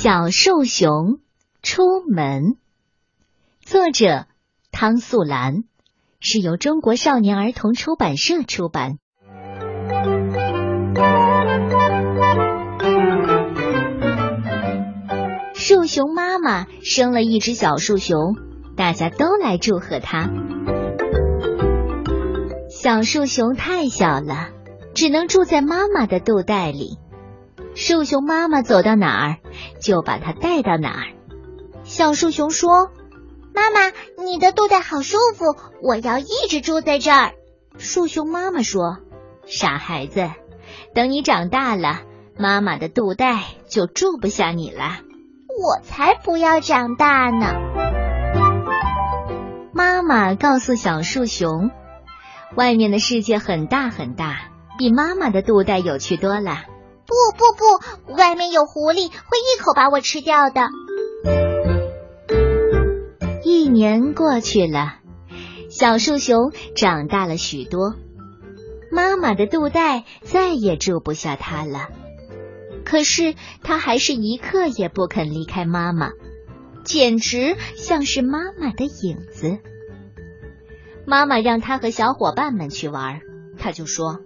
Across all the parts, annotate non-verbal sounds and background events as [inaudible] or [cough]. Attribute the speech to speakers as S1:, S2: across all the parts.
S1: 小树熊出门，作者汤素兰，是由中国少年儿童出版社出版。树熊妈妈生了一只小树熊，大家都来祝贺它。小树熊太小了，只能住在妈妈的肚袋里。树熊妈妈走到哪儿，就把它带到哪儿。
S2: 小树熊说：“妈妈，你的肚袋好舒服，我要一直住在这儿。”
S1: 树熊妈妈说：“傻孩子，等你长大了，妈妈的肚袋就住不下你了。”
S2: 我才不要长大呢！
S1: 妈妈告诉小树熊：“外面的世界很大很大，比妈妈的肚袋有趣多了。”
S2: 不不不，外面有狐狸，会一口把我吃掉的。
S1: 一年过去了，小树熊长大了许多，妈妈的肚袋再也住不下它了。可是它还是一刻也不肯离开妈妈，简直像是妈妈的影子。妈妈让它和小伙伴们去玩，它就说：“。”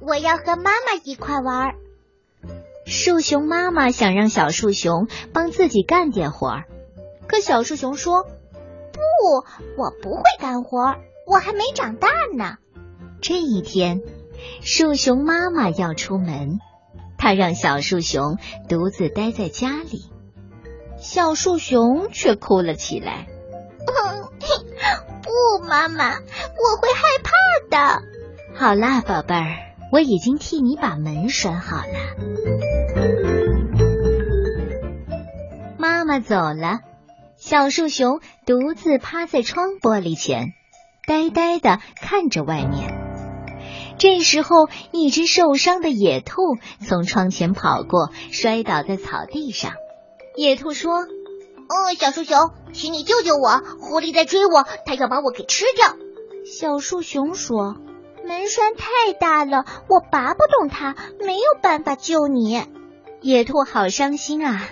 S2: 我要和妈妈一块玩。
S1: 树熊妈妈想让小树熊帮自己干点活儿，可小树熊说：“
S2: 不，我不会干活，我还没长大呢。”
S1: 这一天，树熊妈妈要出门，她让小树熊独自待在家里，小树熊却哭了起来：“ [laughs]
S2: 不，妈妈，我会害怕的。”
S1: 好啦，宝贝儿。我已经替你把门拴好了。妈妈走了，小树熊独自趴在窗玻璃前，呆呆的看着外面。这时候，一只受伤的野兔从窗前跑过，摔倒在草地上。野兔说：“
S2: 哦，小树熊，请你救救我！狐狸在追我，它要把我给吃掉。”
S1: 小树熊说。
S2: 门栓太大了，我拔不动它，没有办法救你。
S1: 野兔好伤心啊，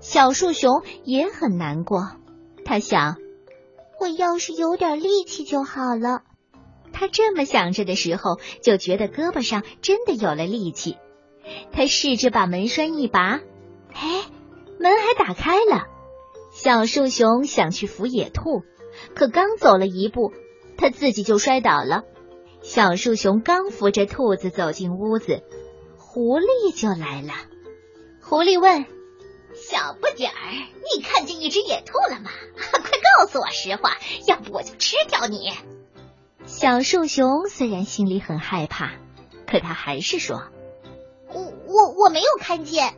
S1: 小树熊也很难过。他想，
S2: 我要是有点力气就好了。
S1: 他这么想着的时候，就觉得胳膊上真的有了力气。他试着把门栓一拔，哎，门还打开了。小树熊想去扶野兔，可刚走了一步，他自己就摔倒了。小树熊刚扶着兔子走进屋子，狐狸就来了。狐狸问：“
S3: 小不点儿，你看见一只野兔了吗？[laughs] 快告诉我实话，要不我就吃掉你。”
S1: 小树熊虽然心里很害怕，可他还是说：“
S2: 我我我没有看见。”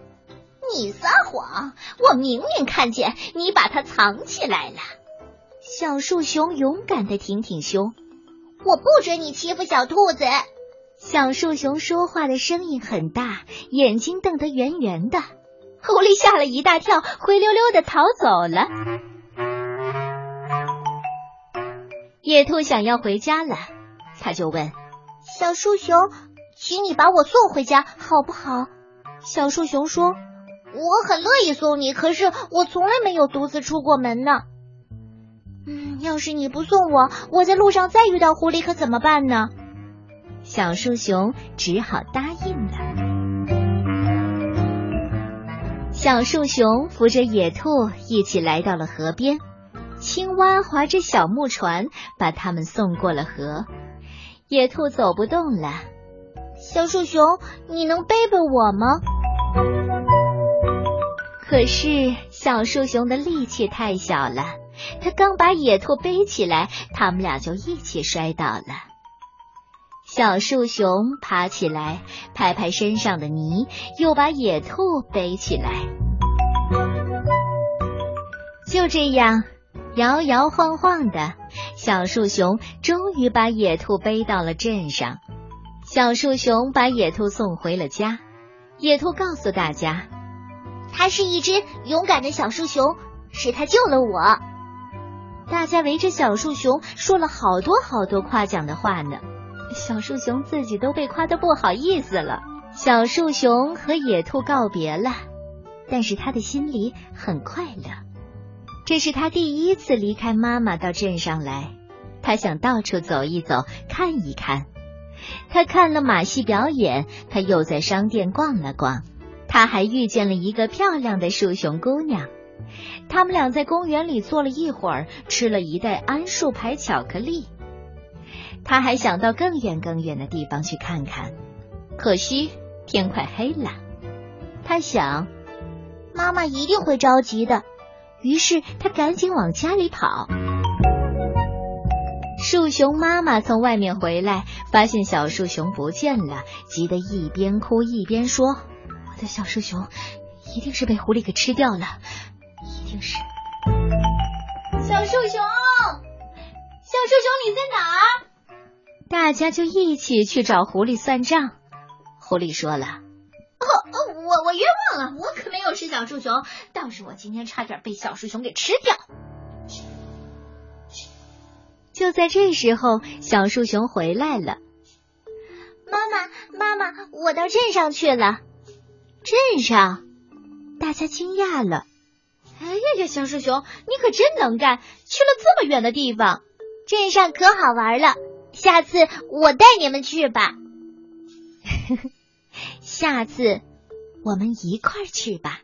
S3: 你撒谎！我明明看见你把它藏起来了。
S1: 小树熊勇敢的挺挺胸。
S2: 我不准你欺负小兔子。
S1: 小树熊说话的声音很大，眼睛瞪得圆圆的。狐狸吓了一大跳，灰溜溜的逃走了。野兔想要回家了，他就问
S2: 小树熊：“请你把我送回家好不好？”
S1: 小树熊说：“
S2: 我很乐意送你，可是我从来没有独自出过门呢。”要是你不送我，我在路上再遇到狐狸可怎么办呢？
S1: 小树熊只好答应了。小树熊扶着野兔一起来到了河边，青蛙划着小木船把他们送过了河。野兔走不动了，
S2: 小树熊，你能背背我吗？
S1: 可是小树熊的力气太小了。他刚把野兔背起来，他们俩就一起摔倒了。小树熊爬起来，拍拍身上的泥，又把野兔背起来。就这样，摇摇晃晃的，小树熊终于把野兔背到了镇上。小树熊把野兔送回了家。野兔告诉大家，
S2: 它是一只勇敢的小树熊，是它救了我。
S1: 大家围着小树熊说了好多好多夸奖的话呢，小树熊自己都被夸得不好意思了。小树熊和野兔告别了，但是他的心里很快乐。这是他第一次离开妈妈到镇上来，他想到处走一走，看一看。他看了马戏表演，他又在商店逛了逛，他还遇见了一个漂亮的树熊姑娘。他们俩在公园里坐了一会儿，吃了一袋桉树牌巧克力。他还想到更远更远的地方去看看，可惜天快黑了。他想，
S2: 妈妈一定会着急的，
S1: 于是他赶紧往家里跑。树熊妈妈从外面回来，发现小树熊不见了，急得一边哭一边说：“我的小树熊一定是被狐狸给吃掉了。”一定是
S3: 小树熊，小树熊你在哪儿？
S1: 大家就一起去找狐狸算账。狐狸说了：“
S3: 哦哦，我我冤枉了，我可没有吃小树熊，倒是我今天差点被小树熊给吃掉。”
S1: 就在这时候，小树熊回来了。
S2: 妈妈，妈妈，我到镇上去了。
S1: 镇上，大家惊讶了。
S3: 哎呀呀，小树熊，你可真能干，去了这么远的地方，
S2: 镇上可好玩了。下次我带你们去吧。[laughs]
S1: 下次我们一块儿去吧。